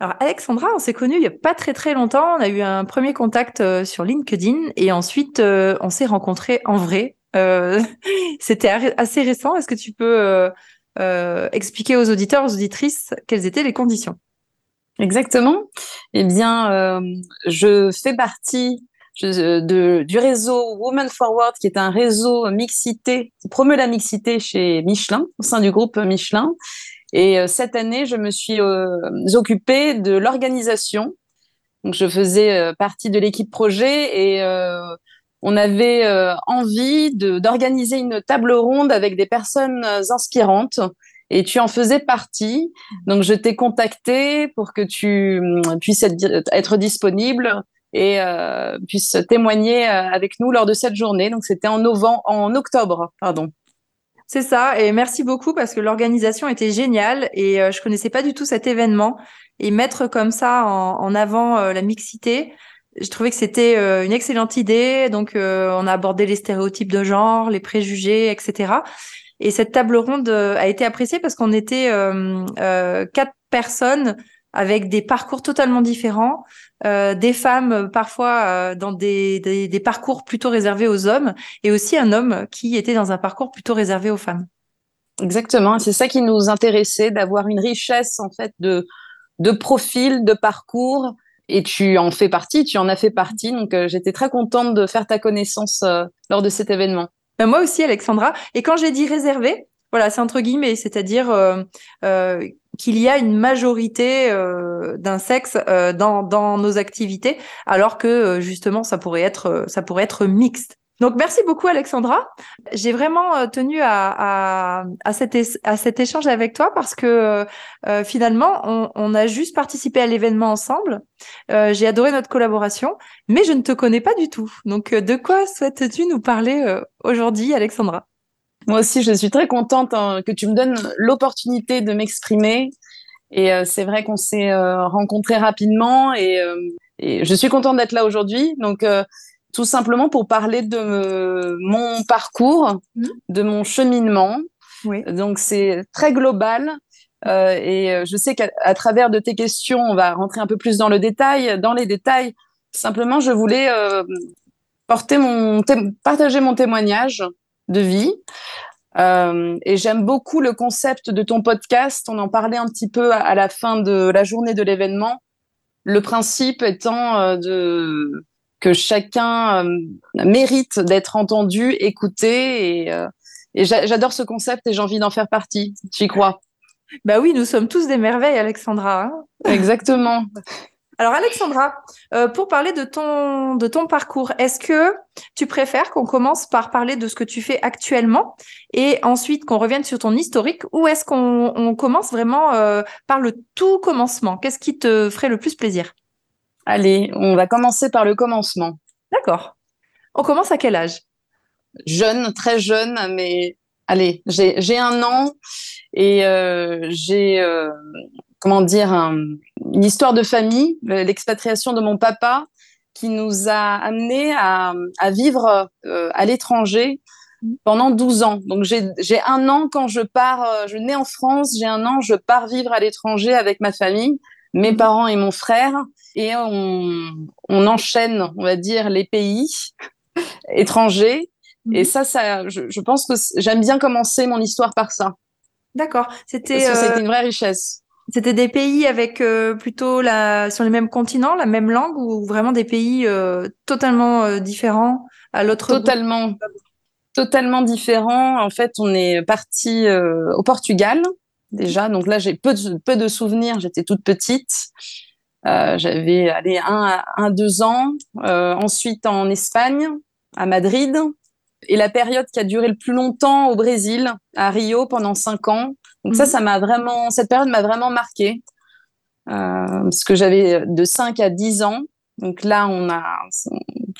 Alors Alexandra, on s'est connus il n'y a pas très très longtemps. On a eu un premier contact euh, sur LinkedIn et ensuite euh, on s'est rencontrés en vrai. Euh, C'était assez récent. Est-ce que tu peux expliquer aux auditeurs, aux auditrices, quelles étaient les conditions? Exactement. Eh bien, je fais partie de, du réseau Women Forward, qui est un réseau mixité qui promeut la mixité chez Michelin, au sein du groupe Michelin. Et euh, cette année, je me suis euh, occupée de l'organisation. Donc, je faisais euh, partie de l'équipe projet et on avait envie d'organiser une table ronde avec des personnes inspirantes et tu en faisais partie. Donc, je t'ai contacté pour que tu puisses être, être disponible et euh, puisse témoigner avec nous lors de cette journée. Donc, c'était en novembre, en octobre, pardon. C'est ça, et merci beaucoup parce que l'organisation était géniale et euh, je connaissais pas du tout cet événement. Et mettre comme ça en, avant euh, la mixité, je trouvais que c'était euh, une excellente idée. Donc, on a abordé les stéréotypes de genre, les préjugés, etc. Et cette table ronde a été appréciée parce qu'on était quatre personnes avec des parcours totalement différents, euh, des femmes euh, parfois euh, dans des, des, des, parcours plutôt réservés aux hommes, et aussi un homme qui était dans un parcours plutôt réservé aux femmes. Exactement, c'est ça qui nous intéressait, d'avoir une richesse en fait de, de profils, de parcours, et tu en fais partie, tu en as fait partie, donc j'étais très contente de faire ta connaissance lors de cet événement. Ben, moi aussi, Alexandra. Et quand j'ai dit réservé, voilà, c'est entre guillemets, c'est-à-dire euh, euh, qu'il y a une majorité euh, d'un sexe euh, dans, dans nos activités, alors que euh, justement ça pourrait être ça pourrait être mixte. Donc merci beaucoup Alexandra. J'ai vraiment tenu à, à, à, cet, à cet échange avec toi parce que finalement on, on, a juste participé à l'événement ensemble. J'ai adoré notre collaboration, mais je ne te connais pas du tout. Donc de quoi souhaites-tu nous parler aujourd'hui Alexandra? Moi aussi, je suis très contente hein, que tu me donnes l'opportunité de m'exprimer. Et euh, c'est vrai qu'on s'est euh, rencontrés rapidement et, euh, et, je suis contente d'être là aujourd'hui. Donc, tout simplement pour parler de mon parcours, mmh. de mon cheminement. Oui. Donc, c'est très global. et je sais qu'à travers de tes questions, on va rentrer un peu plus dans le détail. Dans les détails, simplement, je voulais porter mon partager mon témoignage de vie. Euh, et j'aime beaucoup le concept de ton podcast. On en parlait un petit peu à, la fin de la journée de l'événement. Le principe étant euh, de que chacun euh, mérite d'être entendu, écouté. Et, et j'adore ce concept et j'ai envie d'en faire partie. Tu y crois? Bah oui, nous sommes tous des merveilles, Alexandra. Hein. Exactement. Alors Alexandra, euh, pour parler de ton de ton parcours, est-ce que tu préfères qu'on commence par parler de ce que tu fais actuellement et ensuite qu'on revienne sur ton historique ou est-ce qu'on commence vraiment euh, par le tout commencement? Qu'est-ce qui te ferait le plus plaisir? Allez, on va commencer par le commencement. D'accord. On commence à quel âge? Jeune, très jeune, mais allez, j'ai un an et euh, j'ai comment dire, une histoire de famille, l'expatriation de mon papa, qui nous a amené à, vivre euh, à l'étranger pendant 12 ans. Donc j'ai un an quand je pars, euh, je nais en France, j'ai un an, je pars vivre à l'étranger avec ma famille, mes mhm. parents et mon frère, et on, enchaîne, on va dire, les pays étrangers. Et mhm. ça, ça, je, pense que j'aime bien commencer mon histoire par ça. D'accord. C'était. Parce que c'était euh, une vraie richesse. C'était des pays avec euh, plutôt la sur les mêmes continents, la même langue ou vraiment des pays euh, totalement euh, différents à l'autre Totalement, totalement différents. En fait, on est parti au Portugal déjà. Donc là, j'ai peu de, peu de souvenirs. J'étais toute petite. J'avais allé un, un deux ans. ensuite en Espagne, à Madrid. Et la période qui a duré le plus longtemps au Brésil, à Rio, pendant cinq ans. Donc ça, mhm. ça m'a vraiment, cette période m'a vraiment marqué. parce que j'avais de 5 à 10 ans. Donc là, on a,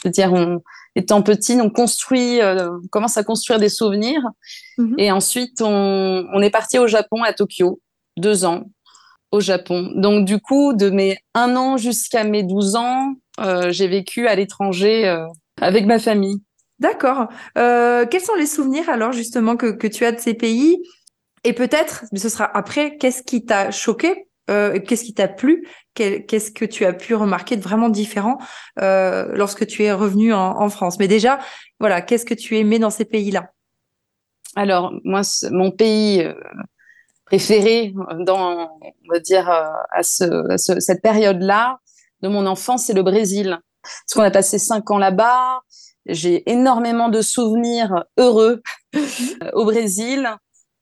on dire, on, étant petit, on construit, on commence à construire des souvenirs. Mhm. Et ensuite, on, on est parti au Japon, à Tokyo, deux ans au Japon. Donc du coup, de mes 1 an jusqu'à mes 12 ans, euh, j'ai vécu à l'étranger euh, avec ma famille. D'accord. Euh, quels sont les souvenirs alors justement que, tu as de ces pays? Et peut-être, mais ce sera après, qu'est-ce qui t'a choqué Qu'est-ce qui t'a plu? Qu'est-ce que tu as pu remarquer de vraiment différent lorsque tu es revenu en, France? Mais déjà, voilà, qu'est-ce que tu aimais dans ces pays-là? Alors, moi, mon pays préféré dans, on va dire, à, ce, à ce, cette période-là, de mon enfance, c'est le Brésil. Parce qu'on a passé cinq ans là-bas. J'ai énormément de souvenirs heureux au Brésil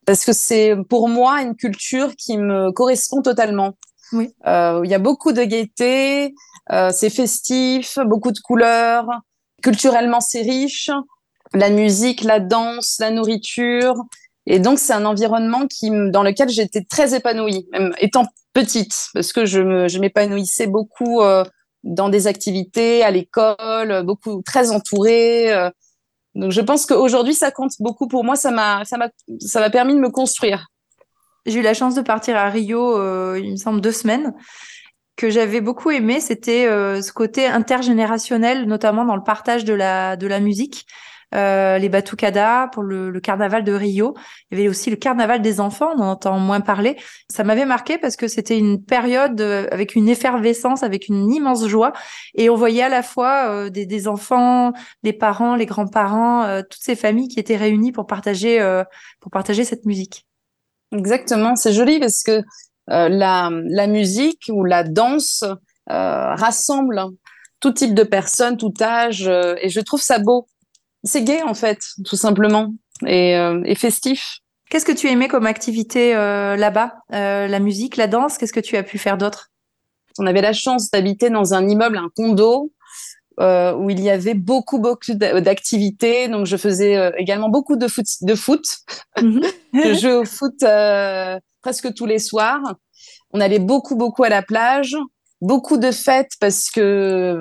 parce que c'est pour moi une culture qui me correspond totalement. Oui. Euh, il y a beaucoup de gaieté, euh, c'est festif, beaucoup de couleurs. Culturellement, c'est riche. La musique, la danse, la nourriture. Et donc, c'est un environnement qui, dans lequel j'étais très épanouie, même étant petite, parce que je, je m'épanouissais beaucoup euh, dans des activités, à l'école, beaucoup très entourée. Euh. donc, je pense qu'aujourd'hui, ça compte beaucoup pour moi. Ça m'a, ça m'a, ça m'a permis de me construire. J'ai eu la chance de partir à Rio, euh, il me semble, deux semaines que j'avais beaucoup aimé, c'était ce côté intergénérationnel, notamment dans le partage de la de la musique. Euh, les batucadas pour le, carnaval de Rio. Il y avait aussi le carnaval des enfants, on en entend moins parler. Ça m'avait marqué parce que c'était une période euh, avec une effervescence, avec une immense joie. Et on voyait à la fois euh, des, enfants, les parents, les grands-parents, toutes ces familles qui étaient réunies pour partager, pour partager cette musique. Exactement, c'est joli parce que la, la musique ou la danse rassemble tout type de personnes, tout âge, et je trouve ça beau c'est gay en fait, tout simplement, et, euh, festif. Qu'est-ce que tu aimais comme activité euh, là-bas euh, La musique, la danse? Qu'est-ce que tu as pu faire d'autre? On avait la chance d'habiter dans un immeuble, un condo, où il y avait beaucoup, beaucoup d'activités. Donc, je faisais également beaucoup de foot. De foot. Mhm. je jouais au foot presque tous les soirs. On allait beaucoup, beaucoup à la plage beaucoup de fêtes parce que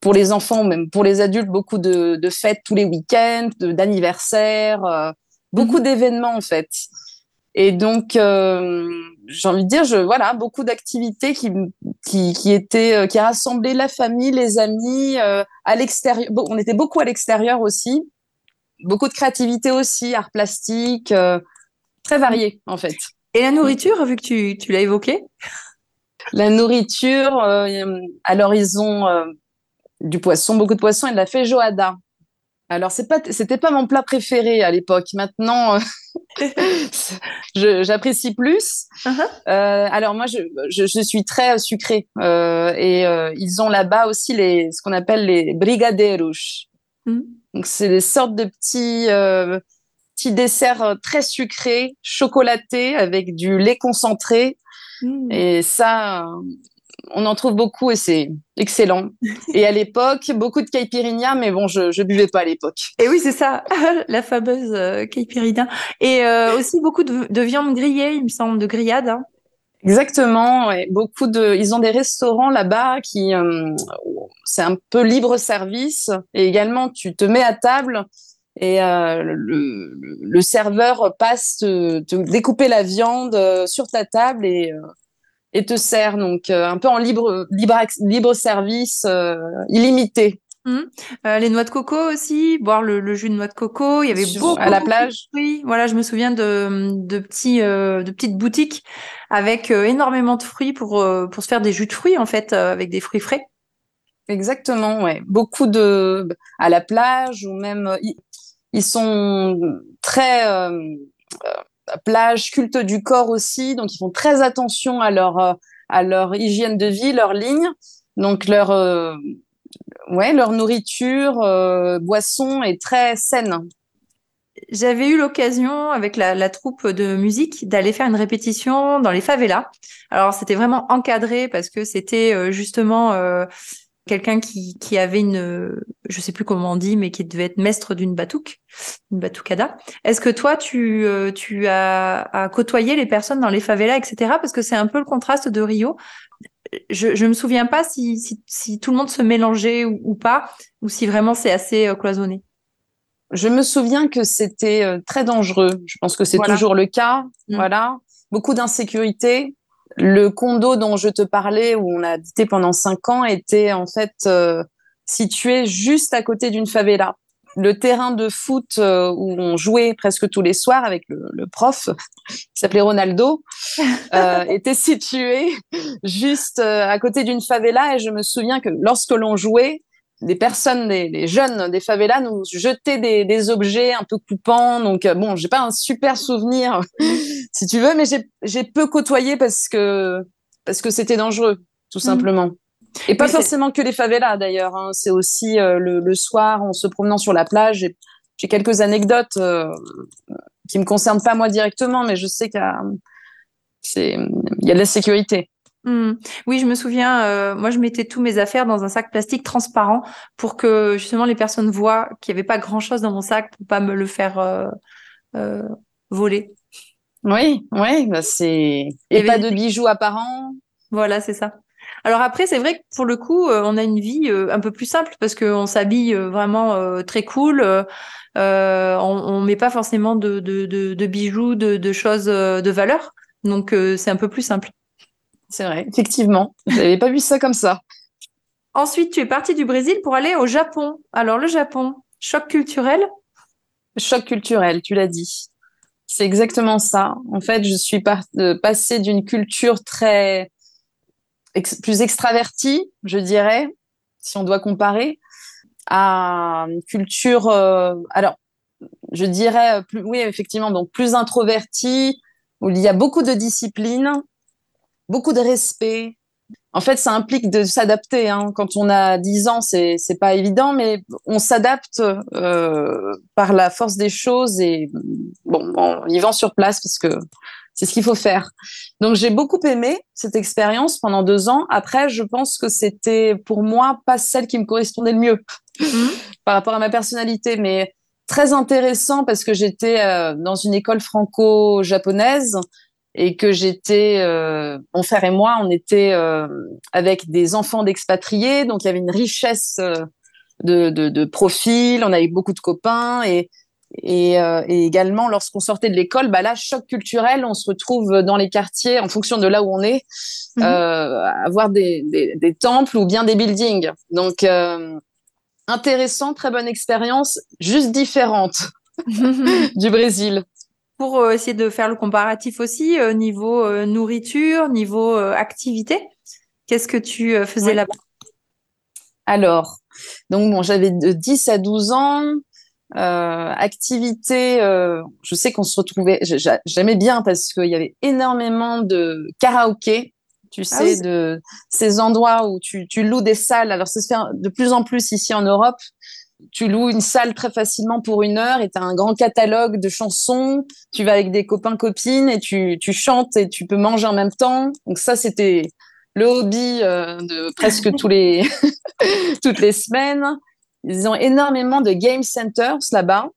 pour les enfants, même pour les adultes, beaucoup de, fêtes tous les week-ends, d'anniversaires, euh, beaucoup mhm. d'événements en fait. Et donc, euh, j'ai envie de dire, je, voilà, beaucoup d'activités qui, qui, qui étaient, euh, qui rassemblaient la famille, les amis, à l'extérieur. Bon, on était beaucoup à l'extérieur aussi. Beaucoup de créativité aussi, art plastique, très varié en fait. Et la nourriture, vu que tu, tu l'as évoqué? La nourriture, euh, alors ils ont euh, du poisson, beaucoup de poisson et de la feijoada. Alors c'est pas, c'était pas mon plat préféré à l'époque. Maintenant, euh, j'apprécie plus. Uh-huh. alors moi, je, je, suis très sucrée et ils ont là-bas aussi les, ce qu'on appelle les brigadeiros. Mm. Donc c'est des sortes de petits petits desserts très sucrés, chocolatés avec du lait concentré Mmh. Et ça, on en trouve beaucoup et c'est excellent. et à l'époque, beaucoup de caipirinha, mais bon, je, je buvais pas à l'époque. Et oui, c'est ça, la fameuse euh, caipirinha. Et euh, aussi beaucoup de, viande grillée, il me semble, de grillade. Hein. Exactement, beaucoup de, ils ont des restaurants là-bas qui, euh, c'est un peu libre service et également tu te mets à table et euh, le, le, serveur passe te, te, découper la viande euh, sur ta table et, euh, et te sert donc un peu en libre libre libre service illimité. Mmh. les noix de coco aussi, boire le, jus de noix de coco. Il y avait beaucoup à la plage. Oui, voilà, je me souviens de, de petits, de petites boutiques avec énormément de fruits pour pour se faire des jus de fruits en fait, avec des fruits frais. Exactement, ouais. Beaucoup de à la plage ou même ils sont très euh, euh, plage, culte du corps aussi, donc ils font très attention à leur euh, à leur hygiène de vie, leur ligne, donc leur ouais leur nourriture, boisson est très saine. J'avais eu l'occasion avec la, la, troupe de musique d'aller faire une répétition dans les favelas. Alors c'était vraiment encadré parce que c'était justement quelqu'un qui, qui avait une, je sais plus comment on dit, mais qui devait être maître d'une batouk, une batucada. Est-ce que toi, tu, euh, tu as, as, côtoyé les personnes dans les favelas, etc. Parce que c'est un peu le contraste de Rio. Je, je me souviens pas si, si, si tout le monde se mélangeait ou, ou pas, ou si vraiment c'est assez euh, cloisonné. Je me souviens que c'était euh, très dangereux. Je pense que c'est voilà. toujours le cas. Mmh. Voilà. Beaucoup d'insécurité. Le condo dont je te parlais, où on a habité pendant cinq ans, était en fait euh, situé juste à côté d'une favela. Le terrain de foot euh, où on jouait presque tous les soirs avec le, le prof, qui s'appelait Ronaldo, euh, était situé juste euh, à côté d'une favela. Et je me souviens que lorsque l'on jouait, des personnes, des, des, jeunes des favelas nous jetaient des, des, objets un peu coupants. Donc euh, bon, j'ai pas un super souvenir, si tu veux, mais j'ai peu côtoyé parce que parce que c'était dangereux, tout simplement. Mmh. Et pas forcément que les favelas d'ailleurs. Hein. C'est aussi euh, le, le, soir en se promenant sur la plage. J'ai quelques anecdotes euh, qui me concernent pas moi directement, mais je sais qu'il y, y a de la sécurité. Mmh. Oui, je me souviens, euh, moi je mettais tous mes affaires dans un sac plastique transparent pour que justement les personnes voient qu'il n'y avait pas grand-chose dans mon sac pour pas me le faire euh, euh, voler. Oui, oui, bah c'est et pas de bijoux apparents. Voilà, c'est ça. Alors après, c'est vrai que pour le coup, on a une vie un peu plus simple parce qu'on s'habille vraiment très cool. on, on met pas forcément de, de, de, de bijoux, de, de, choses de valeur. Donc c'est un peu plus simple. C'est vrai, effectivement. Je n'avais pas vu ça comme ça. Ensuite, tu es parti du Brésil pour aller au Japon. Alors, le Japon, choc culturel? Choc culturel, tu l'as dit. C'est exactement ça. En fait, je suis par euh, passée d'une culture très ex plus extravertie, je dirais, si on doit comparer, à une culture, euh, alors, je dirais, plus, oui, effectivement, donc plus introvertie, où il y a beaucoup de discipline, beaucoup de respect. En fait, ça implique de s'adapter. Hein. Quand on a 10 ans, c'est c'est pas évident, mais on s'adapte euh, par la force des choses et bon, en vivant sur place parce que c'est ce qu'il faut faire. Donc j'ai beaucoup aimé cette expérience pendant deux ans. Après, je pense que c'était pour moi pas celle qui me correspondait le mieux mmh. par rapport à ma personnalité, mais très intéressant parce que j'étais euh, dans une école franco-japonaise et que j'étais, euh, mon frère et moi, on était euh, avec des enfants d'expatriés, donc il y avait une richesse euh, de, de, de profils, on avait beaucoup de copains et et, euh, et également lorsqu'on sortait de l'école, bah là choc culturel, on se retrouve dans les quartiers en fonction de là où on est, mmh. avoir des, des, des, temples ou bien des buildings. Donc intéressant, très bonne expérience, juste différente du Brésil pour euh, essayer de faire le comparatif aussi euh, niveau euh, nourriture, niveau activité. Qu'est-ce que tu faisais ouais. là-bas? Alors, donc bon, j'avais de 10 à 12 ans. Activité, je sais qu'on se retrouvait, j'aimais bien parce qu'il y avait énormément de karaoké, tu sais, ah oui. de ces endroits où tu, tu loues des salles. Alors, ça se fait de plus en plus ici en Europe tu loues une salle très facilement pour une heure et tu as un grand catalogue de chansons. Tu vas avec des copains, copines et tu, tu chantes et tu peux manger en même temps. Donc ça, c'était le hobby euh, de presque tous les toutes les semaines. Ils ont énormément de game centers là-bas.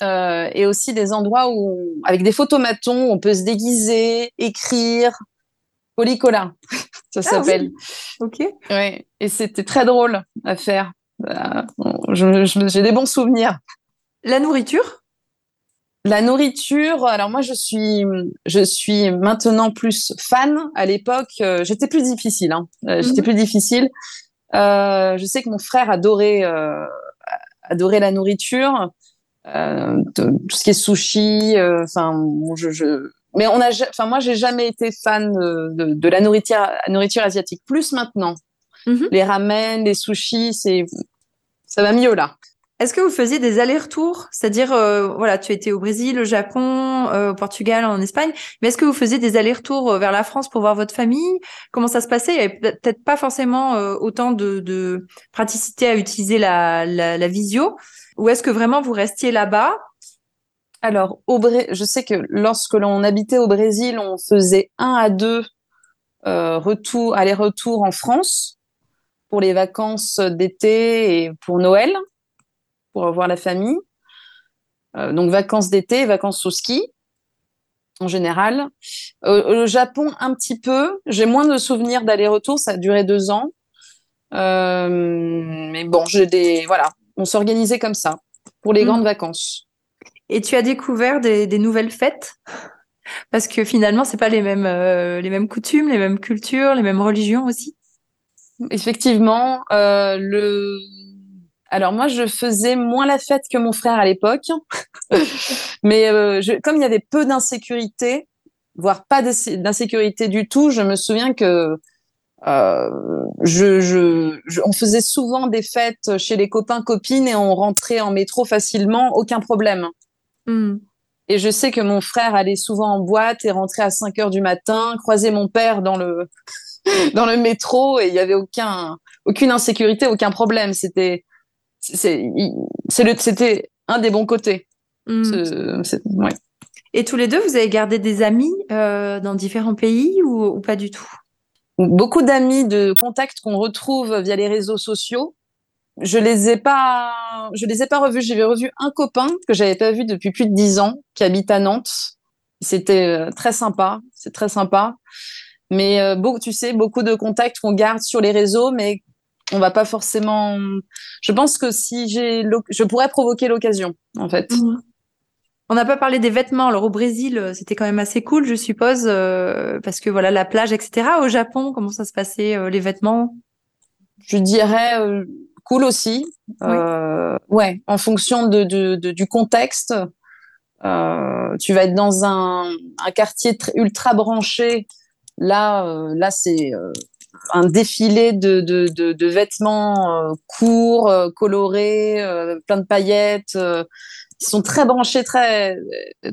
Euh, et aussi des endroits où, avec des photomatons, on peut se déguiser, écrire, polycola, ça ah, s'appelle. Oui. Ok. Ouais. Et c'était très drôle à faire. Bah, j'ai des bons souvenirs. La nourriture? La nourriture, alors moi je suis, je suis maintenant plus fan. À l'époque, euh, j'étais plus difficile. Hein. Euh, j'étais mm -hmm. plus difficile. Euh, je sais que mon frère adorait, euh, adorait la nourriture, euh, tout ce qui est sushi. Enfin, je, je, mais on a, enfin moi j'ai jamais été fan de, de la nourriture, nourriture asiatique. Plus maintenant. -hmm. Les ramen, les sushis, c'est ça va mieux là. Est-ce que vous faisiez des allers-retours? C'est-à-dire, euh, voilà, tu étais au Brésil, au Japon, euh, au Portugal, en Espagne, mais est-ce que vous faisiez des allers-retours euh, vers la France pour voir votre famille? Comment ça se passait? Il n'y avait peut-être pas forcément euh, autant de, de, praticité à utiliser la, la, la visio, ou est-ce que vraiment vous restiez là-bas? Alors, au Bré... je sais que lorsque l'on habitait au Brésil, on faisait un à deux retours, aller-retour en France. Pour les vacances d'été et pour Noël, pour voir la famille. Euh, donc vacances d'été, vacances au ski en général. Euh, au Japon, un petit peu. J'ai moins de souvenirs d'aller-retour. Ça a duré deux ans. Euh, mais bon, j'ai des voilà, on s'organisait comme ça pour les Mm. grandes vacances. Et tu as découvert des, des nouvelles fêtes? Parce que finalement, c'est pas les mêmes euh, les mêmes coutumes, les mêmes cultures, les mêmes religions aussi? Effectivement, euh, le alors moi je faisais moins la fête que mon frère à l'époque, mais euh, je... comme il y avait peu d'insécurité, voire pas d'insé- d'insécurité du tout, je me souviens que euh, je, je, je- on faisait souvent des fêtes chez les copains copines et on rentrait en métro facilement, aucun problème. Mm. Et je sais que mon frère allait souvent en boîte et rentrait à 5 heures du matin, croisait mon père dans le, dans le métro et il y avait aucun, aucune insécurité, aucun problème. C'était, c'était un des bons côtés. Mm. Ce- ouais. Et tous les deux, vous avez gardé des amis euh, dans différents pays ou, ou pas du tout? Beaucoup d'amis de contacts qu'on retrouve via les réseaux sociaux. Je les ai pas, je les ai pas revus. J'avais revu un copain que j'avais pas vu depuis plus de dix ans, qui habite à Nantes. C'était euh, très sympa. C'est très sympa. Mais euh, beaucoup, tu sais, beaucoup de contacts qu'on garde sur les réseaux, mais on va pas forcément. Je pense que si j'ai, je pourrais provoquer l'occasion, en fait. Mhm. On n'a pas parlé des vêtements. Alors au Brésil, euh, c'était quand même assez cool, je suppose, euh, parce que voilà la plage, etc. Au Japon, comment ça se passait euh, les vêtements? Je dirais euh, cool aussi. Euh, ouais, en fonction de, de, de- du contexte. Euh, tu vas être dans un, un quartier tr- ultra branché. Là, euh, là, c'est euh, un défilé de, de, de, de vêtements euh, courts, colorés, plein de paillettes. ils sont très branchés, très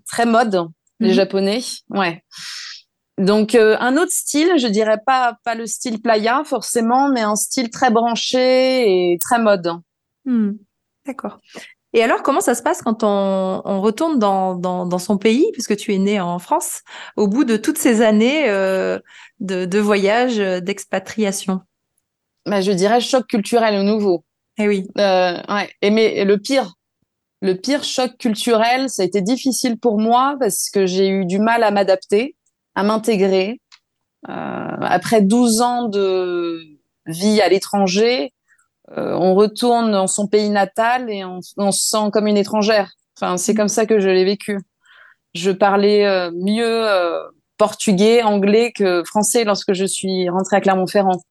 très mode. Les Mhm. Japonais, ouais. Donc euh, un autre style, je dirais pas pas le style playa forcément, mais un style très branché et très mode. Hmm, D'accord. Et alors, comment ça se passe quand on, on retourne dans, dans, dans son pays, puisque tu es né en France, au bout de toutes ces années euh, de, de voyage, euh, d'expatriation? Bah, je dirais choc culturel au nouveau. Eh oui. Euh, ouais. Et mais et le pire, le pire choc culturel, ça a été difficile pour moi parce que j'ai eu du mal à m'adapter, à m'intégrer. Euh, après 12 ans de vie à l'étranger, on retourne dans son pays natal et on, on se sent comme une étrangère. Enfin, c'est comme ça que je l'ai vécu. Je parlais euh, mieux euh, portugais, anglais que français lorsque je suis rentrée à Clermont-Ferrand.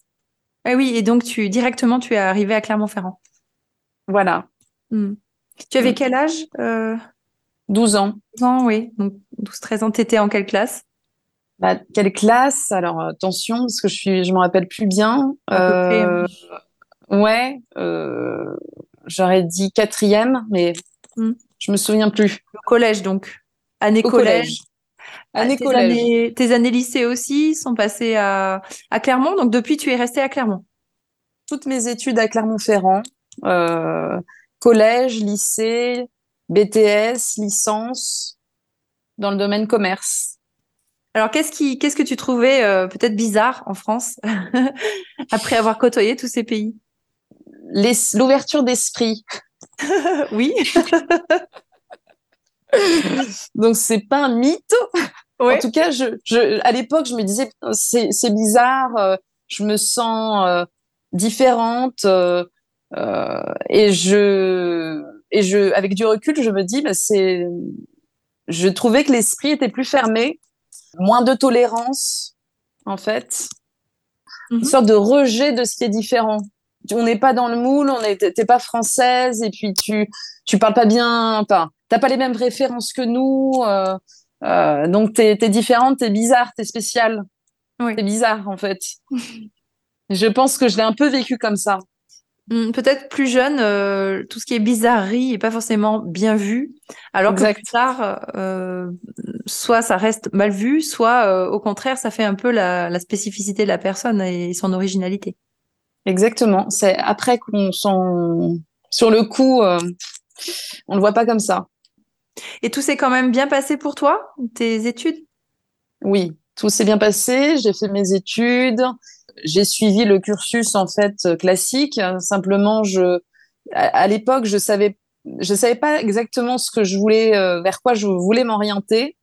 Eh oui, et donc tu directement tu es arrivé à Clermont-Ferrand. Voilà, Hmm. Tu avais Mm. quel âge? Euh, 12 ans. 12 ans, oui. Donc 12-13 ans, t'étais en quelle classe? Bah, quelle classe? Alors attention parce que je suis, je me rappelle plus bien. À peu près, Euh, ouais, euh, j'aurais dit quatrième, mais Mm. je me souviens plus. Au collège, donc. Année Au collège. collège. Année tes collège. Années, tes années lycée aussi sont passées à, à Clermont. Donc depuis, tu es resté à Clermont. Toutes mes études à Clermont-Ferrand, euh, collège, lycée, BTS, licence, dans le domaine commerce. Alors, qu'est-ce qui, qu'est-ce que tu trouvais euh, peut-être bizarre en France après avoir côtoyé tous ces pays? L'ouverture d'esprit. Oui. Donc c'est pas un mythe. Ouais. En tout cas, je, je, à l'époque, je me disais, c'est, bizarre, euh, je me sens euh, différente, euh, et je, et je, avec du recul, je me dis, bah, c'est, je trouvais que l'esprit était plus fermé, moins de tolérance, en fait, Mhm. une sorte de rejet de ce qui est différent. On n'est pas dans le moule, on est, t'es pas française, et puis tu, tu parles pas bien, enfin, t'as pas les mêmes références que nous. Euh, euh, donc t'es es différente, t'es bizarre, t'es spéciale. Oui. T'es bizarre en fait. je pense que je l'ai un peu vécu comme ça. Hmm, Peut-être plus jeune, euh, tout ce qui est bizarrerie est pas forcément bien vu, alors que plus tard, euh, soit ça reste mal vu, soit euh, au contraire, ça fait un peu la, la spécificité de la personne et son originalité. Exactement. C'est après qu'on s'en, sur le coup, euh, on le voit pas comme ça. Et tout s'est quand même bien passé pour toi, tes études? Oui, tout s'est bien passé. J'ai fait mes études. J'ai suivi le cursus en fait classique. Simplement, je, à, l'époque, je savais, je savais pas exactement ce que je voulais, euh, vers quoi je voulais m'orienter.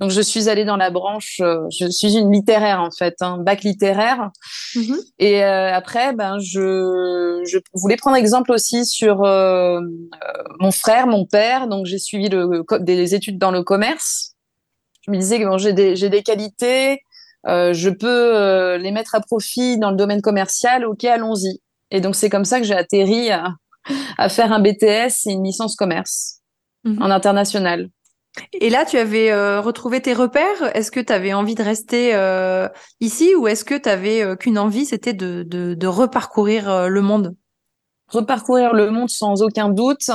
Donc, je suis allée dans la branche. Euh, je suis une littéraire en fait, un bac littéraire. Mm-hmm. Et euh, après, ben, je, je voulais prendre exemple aussi sur mon frère, mon père. Donc, j'ai suivi le, des études dans le commerce je me disais que bon, j'ai des, des, qualités, euh, je peux euh, les mettre à profit dans le domaine commercial, ok, allons-y. Et donc c'est comme ça que j'ai atterri à, à, faire un BTS et une licence commerce mhm. en international. Et là, tu avais euh, retrouvé tes repères? Est-ce que tu avais envie de rester euh, ici ou est-ce que tu avais euh, qu'une envie, c'était de, reparcourir le monde? Reparcourir le monde sans aucun doute.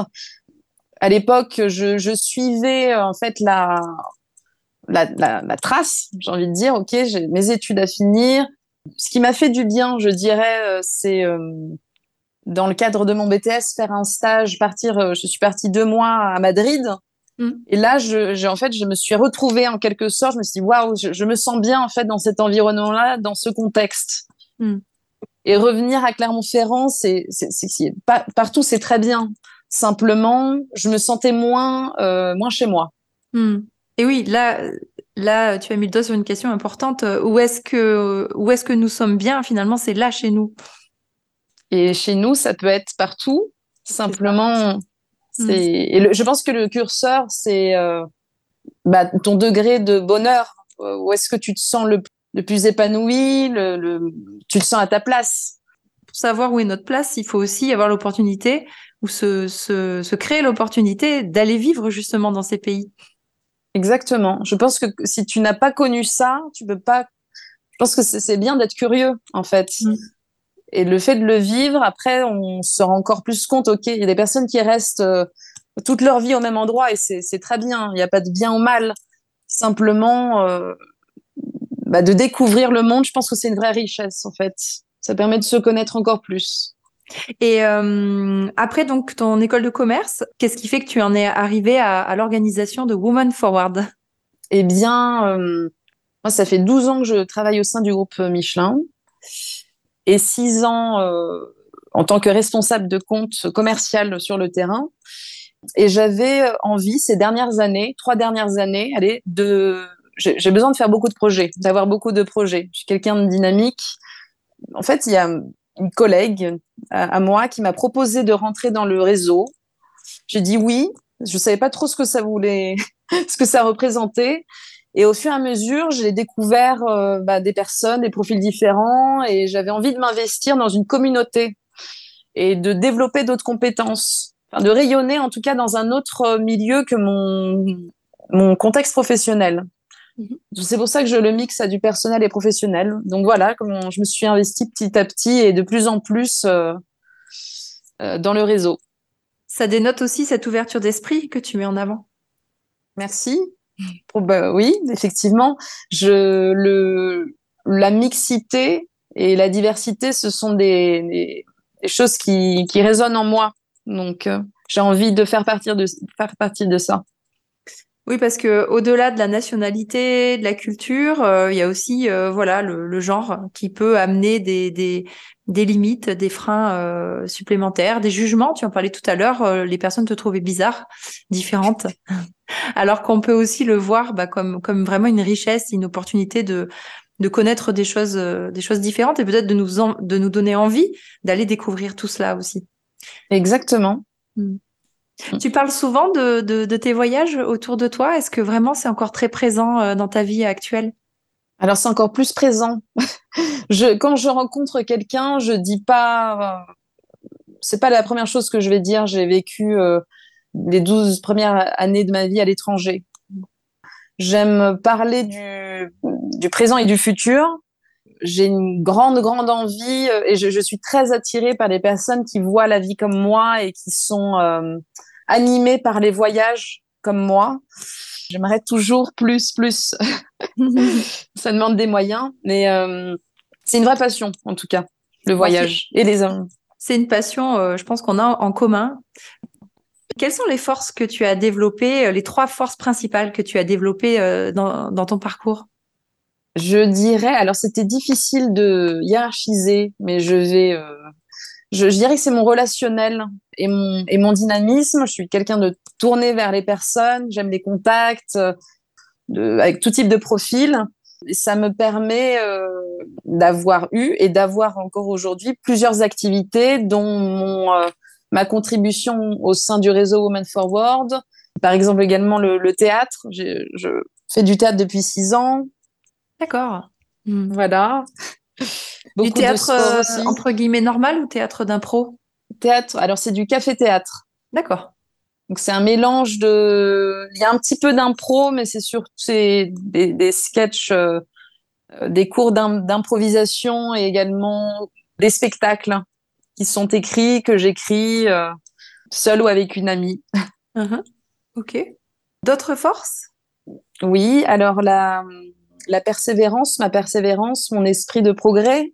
À l'époque, je, suivais en fait la, la, trace, j'ai envie de dire, ok, j'ai mes études à finir. Ce qui m'a fait du bien, je dirais, c'est dans le cadre de mon BTS faire un stage, partir. Je suis partie deux mois à Madrid. Mm. Et là, je, en fait, je me suis retrouvée en quelque sorte. Je me suis dit, waouh, je, me sens bien en fait dans cet environnement-là, dans ce contexte. Mm. Et revenir à Clermont-Ferrand, c'est, partout, c'est très bien. Simplement, je me sentais moins, moins chez moi. Mm. Et oui, là, là, tu as mis le doigt sur une question importante. Où est-ce que, où est-ce que nous sommes bien Finalement, c'est là chez nous? Et chez nous, ça peut être partout. Simplement, c'est. Mm. Et je pense que le curseur, c'est euh, bah, ton degré de bonheur. Où est-ce que tu te sens le, plus épanoui le, Tu te sens à ta place? Pour savoir où est notre place, il faut aussi avoir l'opportunité ou se, se, se créer l'opportunité d'aller vivre justement dans ces pays. Exactement. Je pense que si tu n'as pas connu ça, tu peux pas. Je pense que c'est bien d'être curieux, en fait. Mm. Et le fait de le vivre, après, on se rend encore plus compte, OK, il y a des personnes qui restent euh, toute leur vie au même endroit et c'est très bien. Il n'y a pas de bien ou mal. Simplement, euh, bah, de découvrir le monde, je pense que c'est une vraie richesse, en fait. Ça permet de se connaître encore plus. Et euh, après donc ton école de commerce, qu'est-ce qui fait que tu en es arrivé à, l'organisation de Women Forward? Eh bien, moi ça fait 12 ans que je travaille au sein du groupe Michelin et 6 ans euh, en tant que responsable de compte commercial sur le terrain. Et j'avais envie ces dernières années, trois dernières années, allez, de j'ai besoin de faire beaucoup de projets, d'avoir beaucoup de projets. Je suis quelqu'un de dynamique. En fait, il y a une collègue à, moi qui m'a proposé de rentrer dans le réseau. J'ai dit oui. Je savais pas trop ce que ça voulait, ce que ça représentait. Et au fur et à mesure, j'ai découvert euh, bah, des personnes, des profils différents, et j'avais envie de m'investir dans une communauté et de développer d'autres compétences, enfin, de rayonner en tout cas dans un autre milieu que mon, mon contexte professionnel. Mhm. C'est pour ça que je le mixe à du personnel et professionnel. Donc voilà, comment je me suis investie petit à petit et de plus en plus euh, euh, dans le réseau. Ça dénote aussi cette ouverture d'esprit que tu mets en avant. Merci. Bah, oui, effectivement, je le la mixité et la diversité, ce sont des, choses qui, qui, résonnent en moi. Donc, euh, j'ai envie de faire partie de faire partie de ça. Oui, parce que au-delà de la nationalité, de la culture, euh, il y a aussi euh, voilà le, genre qui peut amener des, des limites, des freins euh, supplémentaires, des jugements. Tu en parlais tout à l'heure, les personnes te trouvaient bizarre, différentes, alors qu'on peut aussi le voir bah, comme comme vraiment une richesse, une opportunité de de connaître des choses des choses différentes et peut-être de nous de nous donner envie d'aller découvrir tout cela aussi. Exactement. Mmh. Tu parles souvent de, tes voyages autour de toi. Est-ce que vraiment c'est encore très présent euh, dans ta vie actuelle? Alors c'est encore plus présent. je, quand je rencontre quelqu'un, je dis pas. C'est pas la première chose que je vais dire. J'ai vécu euh, les 12 premières années de ma vie à l'étranger. J'aime parler du, du présent et du futur. J'ai une grande, grande envie euh, et je, suis très attirée par les personnes qui voient la vie comme moi et qui sont animé par les voyages comme moi. J'aimerais toujours plus, plus. ça demande des moyens, mais euh, c'est une vraie passion en tout cas, le voyage et les hommes. C'est une passion, euh, je pense qu'on a en commun. Quelles sont les forces que tu as développées, euh, les trois forces principales que tu as développées dans, dans ton parcours? Je dirais, alors c'était difficile de hiérarchiser, mais je vais, euh, je, je, dirais que c'est mon relationnel et mon, et mon dynamisme. Je suis quelqu'un de tourné vers les personnes, j'aime les contacts euh, de, avec tout type de profil. Et ça me permet euh, d'avoir eu et d'avoir encore aujourd'hui plusieurs activités, dont mon, euh, ma contribution au sein du réseau Women Forward. Par exemple également le, le théâtre. Je fais du théâtre depuis six ans. D'accord. Voilà. Beaucoup du théâtre euh, entre guillemets normal ou théâtre d'impro? Théâtre. Alors c'est du café théâtre. D'accord. Donc c'est un mélange de, il y a un petit peu d'impro, mais c'est surtout des, des sketchs, euh, euh, des cours d'improvisation et également des spectacles qui sont écrits que j'écris seul ou avec une amie. Uh-huh. Ok. D'autres forces? Oui. Alors la la persévérance, ma persévérance, mon esprit de progrès.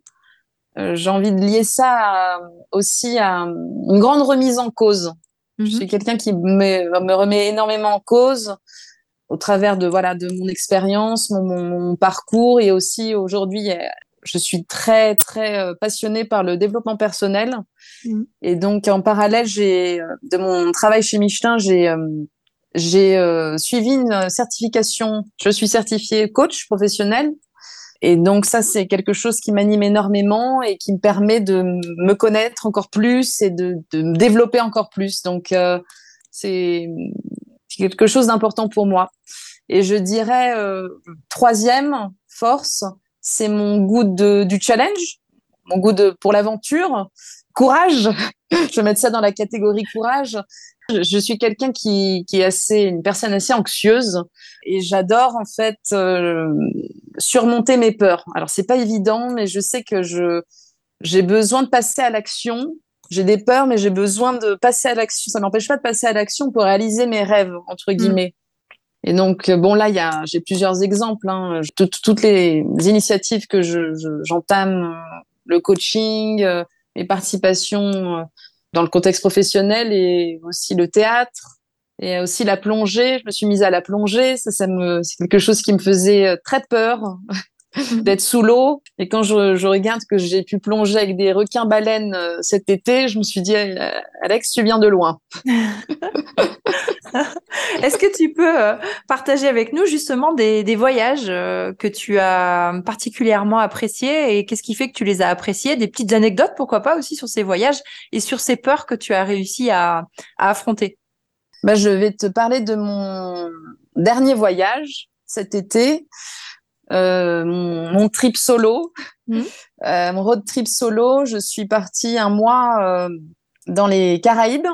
Euh, j'ai envie de lier ça aussi à une grande remise en cause. Je mhm. suis quelqu'un qui me, me, remet énormément en cause au travers de voilà de mon expérience, mon, parcours et aussi aujourd'hui, je suis très très euh, passionnée par le développement personnel. Mhm. Et donc en parallèle, j'ai de mon travail chez Michelin, j'ai euh, j'ai euh, suivi une certification. Je suis certifiée coach professionnel. Et donc ça, c'est quelque chose qui m'anime énormément et qui me permet de me connaître encore plus et de, de me développer encore plus. Donc euh, c'est quelque chose d'important pour moi. Et je dirais euh, troisième force, c'est mon goût de, du challenge, mon goût de, pour l'aventure, courage. je vais mettre ça dans la catégorie courage. Je suis quelqu'un qui, qui est assez, une personne assez anxieuse et j'adore en fait euh, surmonter mes peurs. Alors c'est pas évident, mais je sais que je j'ai besoin de passer à l'action. J'ai des peurs, mais j'ai besoin de passer à l'action. Ça m'empêche pas de passer à l'action pour réaliser mes rêves entre mm. guillemets. Et donc bon là, il y a j'ai plusieurs exemples. Hein. toutes les initiatives que je, j'entame, le coaching, euh, mes participations euh, dans le contexte professionnel et aussi le théâtre et aussi la plongée. Je me suis mise à la plongée. Ça, ça me, c'est quelque chose qui me faisait euh, très peur d'être sous l'eau. Et quand je, je regarde que j'ai pu plonger avec des requins baleines euh, cet été, je me suis dit, euh, Alex, tu viens de loin. Est-ce que tu peux partager avec nous justement des, des voyages que tu as particulièrement appréciés et qu'est-ce qui fait que tu les as appréciés? Des petites anecdotes, pourquoi pas aussi sur ces voyages et sur ces peurs que tu as réussi à, à affronter? Bah, Je vais te parler de mon dernier voyage cet été. Euh, mon, trip solo, mmh. euh, mon road trip solo. Je suis partie un mois euh, dans les Caraïbes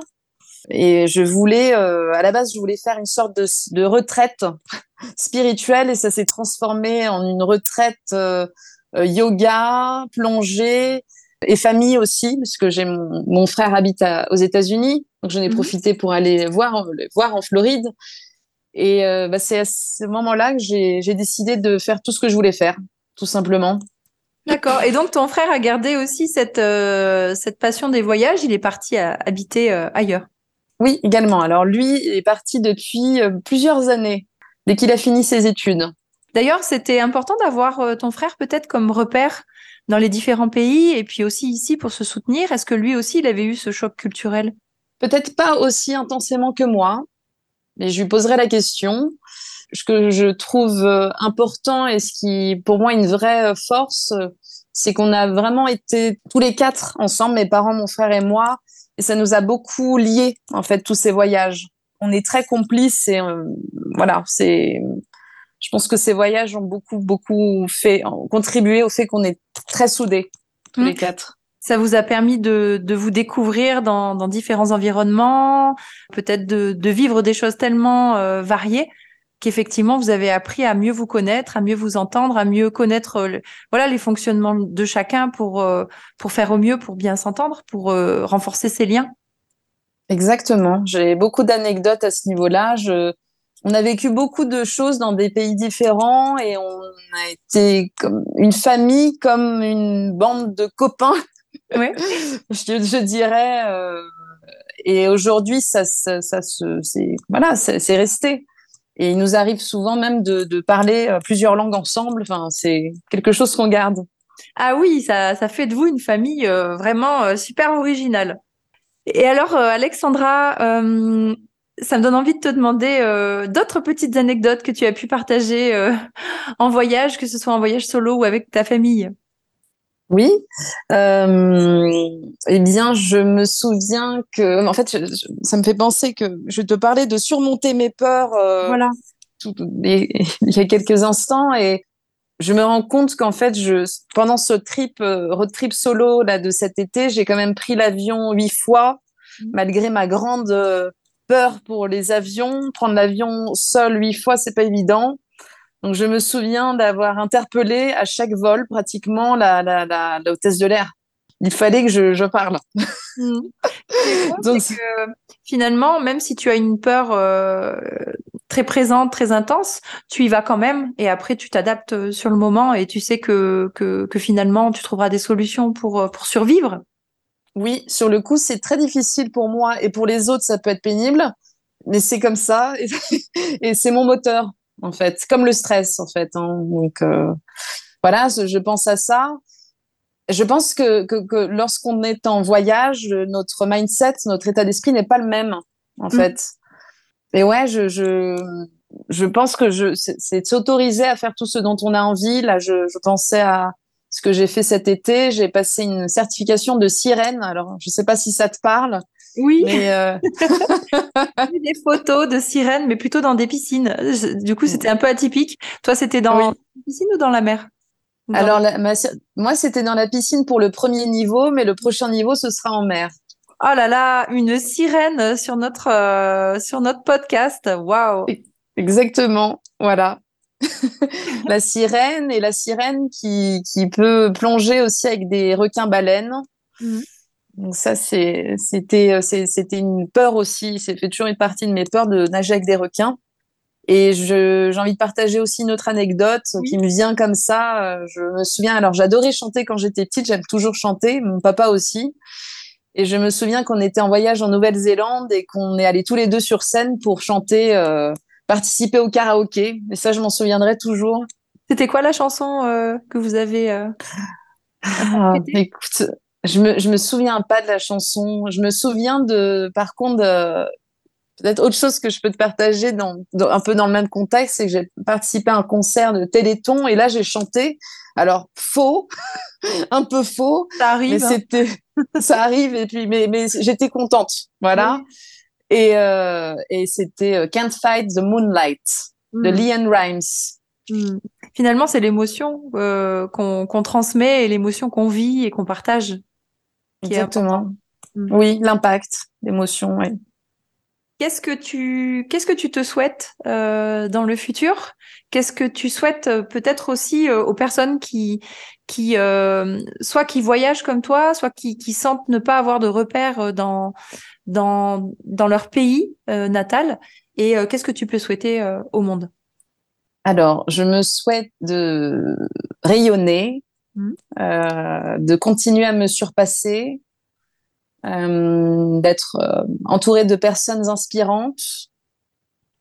et je voulais, à la base, je voulais faire une sorte de, de retraite spirituelle et ça s'est transformé en une retraite yoga, plongée et famille aussi, parce que j'ai mon, mon, frère habite aux États-Unis, donc j'en ai mmh. profité pour aller voir, voir en Floride. Et euh, bah, c'est à ce moment-là que j'ai décidé de faire tout ce que je voulais faire, tout simplement. D'accord. Et donc ton frère a gardé aussi cette euh, cette passion des voyages. Il est parti à habiter euh, ailleurs. Oui, également. Alors lui est parti depuis plusieurs années, dès qu'il a fini ses études. D'ailleurs, c'était important d'avoir ton frère peut-être comme repère dans les différents pays et puis aussi ici pour se soutenir. Est-ce que lui aussi il avait eu ce choc culturel? Peut-être pas aussi intensément que moi, mais je lui poserai la question. Ce que je trouve euh, important et ce qui, pour moi, une vraie euh, force, euh, c'est qu'on a vraiment été tous les quatre ensemble, mes parents, mon frère et moi, et ça nous a beaucoup liés, en fait, tous ces voyages. On est très complices et voilà, c'est. Je pense que ces voyages ont beaucoup, beaucoup fait, ont contribué au fait qu'on est très soudés, tous les mmh. quatre. Ça vous a permis de, de vous découvrir dans, dans différents environnements, peut-être de, de, vivre des choses tellement euh, variées qu'effectivement vous avez appris à mieux vous connaître, à mieux vous entendre, à mieux connaître euh, voilà les fonctionnements de chacun pour euh, pour faire au mieux, pour bien s'entendre, pour renforcer ses liens. Exactement. J'ai beaucoup d'anecdotes à ce niveau-là. Je, on a vécu beaucoup de choses dans des pays différents et on a été comme une famille, comme une bande de copains oui. je, je, dirais. Euh, et aujourd'hui, ça, ça, ça c'est voilà, c'est resté. Et il nous arrive souvent même de, de parler euh, plusieurs langues ensemble. Enfin, c'est quelque chose qu'on garde. Ah oui, ça, ça fait de vous une famille euh, vraiment euh, super originale. Et alors, Alexandra, ça me donne envie de te demander d'autres petites anecdotes que tu as pu partager en voyage, que ce soit en voyage solo ou avec ta famille. Oui, euh, eh bien, je me souviens que, en fait, ça me fait penser que je te parlais de surmonter mes peurs. Euh, voilà. il y a quelques instants, et je me rends compte qu'en fait, je, pendant ce trip, euh, road trip solo là de cet été, j'ai quand même pris l'avion huit fois, mmh. malgré ma grande peur pour les avions. Prendre l'avion seul huit fois, c'est pas évident. Donc, je me souviens d'avoir interpellé à chaque vol pratiquement la, la, la, hôtesse de l'air. Il fallait que je, je parle. Mmh. Donc, finalement, même si tu as une peur euh, très présente, très intense, tu y vas quand même et après tu t'adaptes euh, sur le moment et tu sais que, que, que finalement tu trouveras des solutions pour, euh, pour survivre. Oui, sur le coup, c'est très difficile pour moi et pour les autres, ça peut être pénible, mais c'est comme ça et, et c'est mon moteur en fait, comme le stress, en fait. Hein. Donc, euh, voilà, je pense à ça. Je pense que, que, lorsqu'on est en voyage, notre mindset, notre état d'esprit n'est pas le même, en mm. fait. Et ouais, je, je, je pense que je, c'est de s'autoriser à faire tout ce dont on a envie. Là, je, je pensais à ce que j'ai fait cet été. J'ai passé une certification de sirène. Alors, je sais pas si ça te parle. Oui. Mais euh... des photos de sirènes, mais plutôt dans des piscines. Du coup, c'était un peu atypique. Toi, c'était dans la piscine ou dans la mer? Alors, moi, c'était dans la piscine pour le premier niveau, mais le prochain niveau, ce sera en mer. Oh là là, une sirène sur notre euh, sur notre podcast. Waouh. Exactement. Voilà. la sirène et la sirène qui, qui peut plonger aussi avec des requins baleines. Mmh. Donc ça, c'était, euh, c'était une peur aussi. C'est fait toujours une partie de mes peurs de nager avec des requins. Et j'ai envie de partager aussi une autre anecdote qui me vient comme ça. Euh, je me souviens, alors j'adorais chanter quand j'étais petite, j'aime toujours chanter, mon papa aussi. Et je me souviens qu'on était en voyage en Nouvelle-Zélande et qu'on est allés tous les deux sur scène pour chanter, euh, participer au karaoké. Et ça, je m'en souviendrai toujours. C'était quoi la chanson euh, que vous avez ah, Écoute, je me, je me souviens pas de la chanson. Je me souviens de, par contre, peut-être autre chose que je peux te partager dans, un peu dans le même contexte, c'est que j'ai participé à un concert de Téléthon et là j'ai chanté. Alors faux, un peu faux. Ça arrive. Mais hein. c'était, ça arrive et puis mais mais j'étais contente, voilà. Et euh, et c'était euh, Can't Fight the Moonlight de hmm. Leanne Rimes. Hmm. Finalement, c'est l'émotion euh, qu'on transmet et l'émotion qu'on vit et qu'on partage. Exactement. Mm. Oui, l'impact, l'émotion, oui. Qu'est-ce que tu qu'est-ce que tu te souhaites euh, dans le futur? Qu'est-ce que tu souhaites euh, peut-être aussi euh, aux personnes qui qui soit qui voyagent comme toi, soit qui qui sentent ne pas avoir de repères dans dans dans leur pays natal? Et qu'est-ce que tu peux souhaiter au monde? Alors, je me souhaite de rayonner. Euh, de continuer à me surpasser, euh, d'être euh, entourée de personnes inspirantes.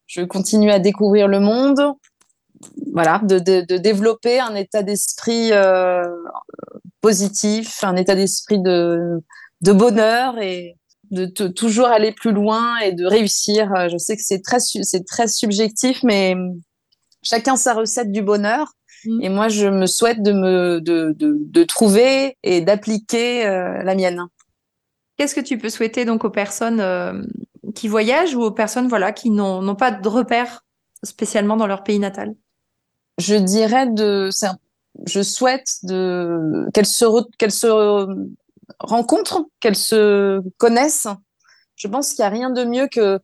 Je continue à découvrir le monde, voilà, de, développer un état d'esprit positif, un état d'esprit de, de bonheur et de toujours aller plus loin et de réussir. Je sais que c'est très, c'est très subjectif, mais chacun sa recette du bonheur. Mm. Et moi, je me souhaite de me de, de, de trouver et d'appliquer euh, la mienne. Qu'est-ce que tu peux souhaiter donc aux personnes euh, qui voyagent ou aux personnes voilà qui n'ont pas de repères spécialement dans leur pays natal? Je dirais de je souhaite de qu'elles se qu'elles se rencontrent, qu'elles se connaissent. Je pense qu'il n'y a rien de mieux que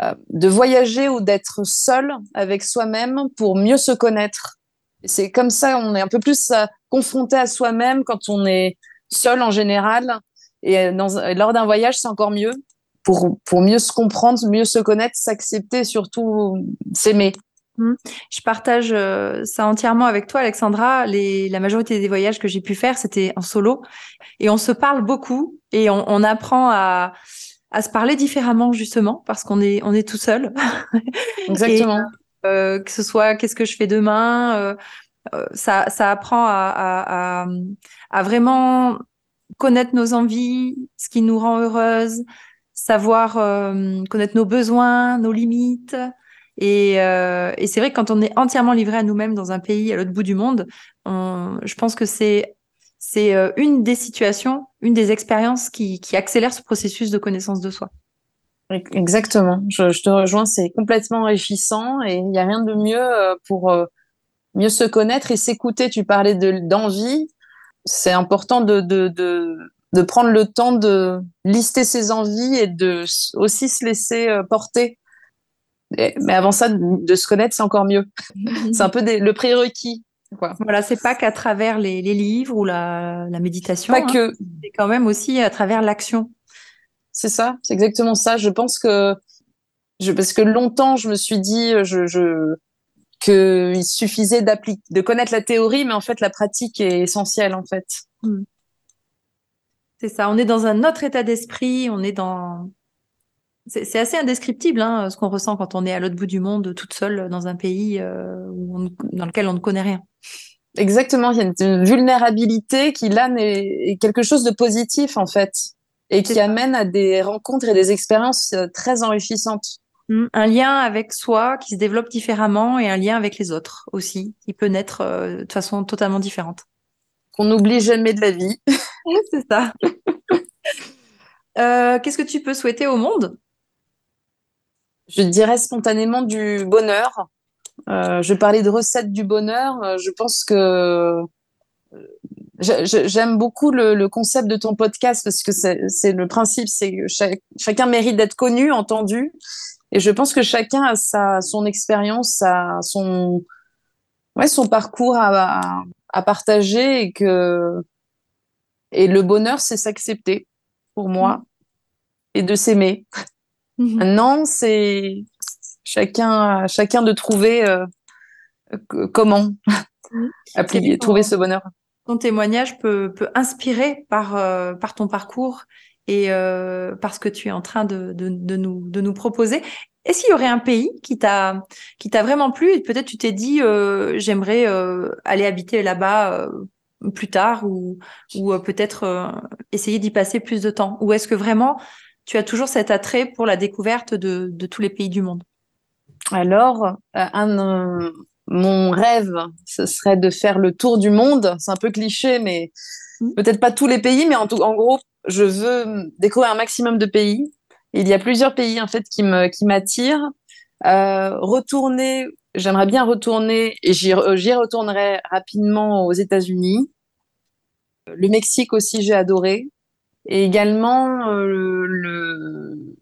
euh, de voyager ou d'être seul avec soi-même pour mieux se connaître c'est comme ça, on est un peu plus euh, confronté à soi-même quand on est seul en général. Et euh, dans, lors d'un voyage, c'est encore mieux pour, pour mieux se comprendre, mieux se connaître, s'accepter, surtout s'aimer. Mmh. Je partage euh, ça entièrement avec toi, Alexandra. Les, la majorité des voyages que j'ai pu faire, c'était en solo. Et on se parle beaucoup et on, on apprend à, à se parler différemment, justement, parce qu'on est, on est tout seul. Exactement. Que ce soit qu'est-ce que je fais demain. ça, ça apprend à, vraiment connaître nos envies, ce qui nous rend heureuse, savoir connaître nos besoins, nos limites. Et, euh, c'est vrai que quand on est entièrement livré à nous-mêmes dans un pays à l'autre bout du monde, on, je pense que c'est c'est euh, une des situations, une des expériences qui accélère ce processus de connaissance de soi. Exactement. Je, je te rejoins, c'est complètement enrichissant et il n'y a rien de mieux euh, pour euh, mieux se connaître et s'écouter. Tu parlais de d'envie. C'est important de, de, de, de prendre le temps de lister ses envies et de aussi se laisser porter mais avant ça, de se connaître, c'est encore mieux. c'est un peu le prérequis. Quoi. Voilà, c'est pas qu'à travers les, les, livres ou la, la méditation. Pas hein. que. C'est quand même aussi à travers l'action. C'est ça, c'est exactement ça. Je pense que je, parce que longtemps, je me suis dit, je, je qu'il suffisait d'appliquer, de connaître la théorie, mais en fait, la pratique est essentielle, en fait. Hmm. C'est ça. On est dans un autre état d'esprit. On est dans c'est assez indescriptible hein, ce qu'on ressent quand on est à l'autre bout du monde, toute seule dans un pays euh, dans lequel on ne connaît rien. Exactement, il y a une vulnérabilité qui là est quelque chose de positif en fait et qui amène à des rencontres et des expériences euh, très enrichissantes. Mmh, un lien avec soi qui se développe différemment et un lien avec les autres aussi, qui peut naître euh, de façon totalement différente. Qu'on n'oublie jamais de la vie. C'est ça. Qu'est-ce que tu peux souhaiter au monde? Je dirais spontanément du bonheur. Euh, je parlais de recettes du bonheur. Euh, je pense que euh, j'aime beaucoup le, concept de ton podcast parce que c'est le principe, c'est que chacun mérite d'être connu, entendu. Et je pense que chacun a sa, son expérience, son, ouais, son parcours à, à, partager et que et le bonheur, c'est s'accepter pour moi mmh. et de s'aimer. Mhm. Maintenant, c'est chacun, chacun de trouver euh, comment appliquer, trouver ce bonheur. Ton témoignage peut, inspirer par, euh, par ton parcours et euh, parce que tu es en train de, de, de, nous, de proposer. Est-ce qu'il y aurait un pays qui t'a vraiment plu et peut-être tu t'es dit euh, j'aimerais euh, aller habiter là-bas plus tard ou peut-être essayer d'y passer plus de temps? Ou est-ce que vraiment tu as toujours cet attrait pour la découverte de, tous les pays du monde? Alors, un, mon rêve, ce serait de faire le tour du monde. C'est un peu cliché, mais mmh. peut-être pas tous les pays, mais en, tout, en gros, je veux découvrir un maximum de pays. Il y a plusieurs pays en fait qui me qui m'attirent. Euh, retourner, j'aimerais bien retourner et j'y retournerai rapidement aux États-Unis. Le Mexique aussi, j'ai adoré. Et également, euh, le...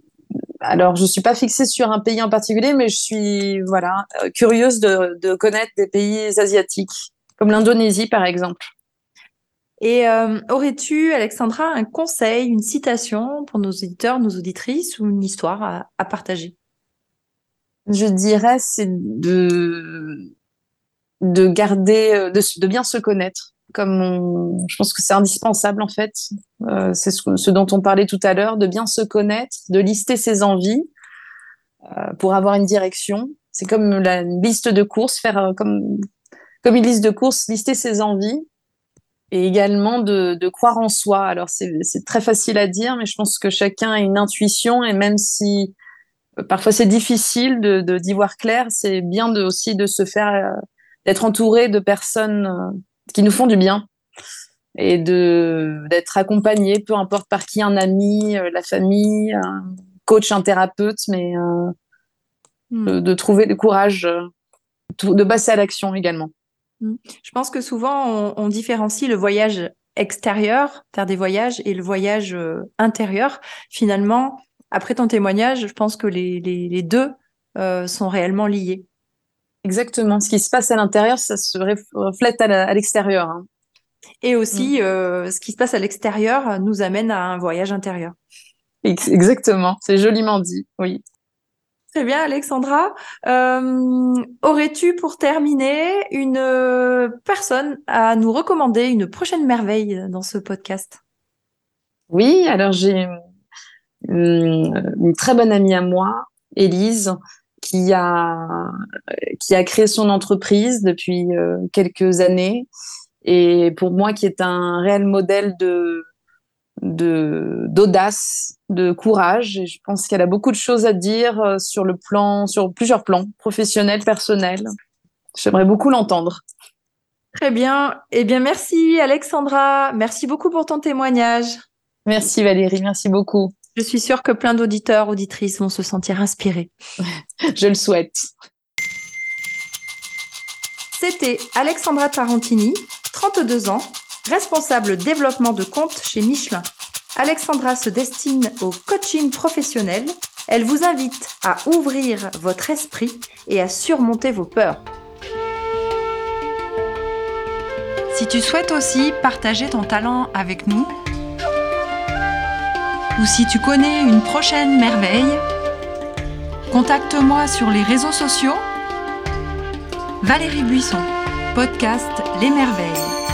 alors je suis pas fixée sur un pays en particulier, mais je suis voilà euh, curieuse de, de connaître des pays asiatiques, comme l'Indonésie par exemple. Et euh, aurais-tu, Alexandra, un conseil, une citation pour nos auditeurs, nos auditrices, ou une histoire à, à partager? Je dirais, c'est de de garder, de, de bien se connaître comme je pense que c'est indispensable en fait. Euh, c'est ce, dont on parlait tout à l'heure, de bien se connaître, de lister ses envies euh, pour avoir une direction. C'est comme la liste de courses, faire euh, comme comme une liste de courses, lister ses envies et également de, croire en soi. Alors c'est très facile à dire, mais je pense que chacun a une intuition et même si parfois c'est difficile d'y voir clair, c'est bien aussi de se faire d'être entouré de personnes qui nous font du bien et de d'être accompagné, peu importe par qui, un ami, euh, la famille, un coach, un thérapeute, mais euh, hmm. de, trouver le courage euh, de passer à l'action également. Hmm. Je pense que souvent on, on, différencie le voyage extérieur, faire des voyages, et le voyage intérieur. Finalement, après ton témoignage, je pense que les, les, les deux euh, sont réellement liés. Exactement. Ce qui se passe à l'intérieur, ça se reflète à l'extérieur. Hein. Et aussi, mm. euh, ce qui se passe à l'extérieur nous amène à un voyage intérieur. Exactement. C'est joliment dit. Oui. Très bien, Alexandra. Euh, aurais-tu, pour terminer, une euh, personne à nous recommander, une prochaine merveille dans ce podcast? Oui, alors j'ai une, une, très bonne amie à moi, Élise, qui a qui a créé son entreprise depuis quelques années et pour moi qui est un réel modèle de de d'audace, de courage. Et je pense qu'elle a beaucoup de choses à dire sur le plan, sur plusieurs plans, professionnel, personnel. J'aimerais beaucoup l'entendre. Très bien. Eh bien, merci Alexandra. Merci beaucoup pour ton témoignage. Merci Valérie, merci beaucoup. Je suis sûre que plein d'auditeurs, auditrices vont se sentir inspirés. Je le souhaite. C'était Alexandra Tarantini, 32 ans, responsable développement de compte chez Michelin. Alexandra se destine au coaching professionnel. Elle vous invite à ouvrir votre esprit et à surmonter vos peurs. Si tu souhaites aussi partager ton talent avec nous, ou si tu connais une prochaine merveille, contacte-moi sur les réseaux sociaux. Valérie Buisson, podcast Les Merveilles.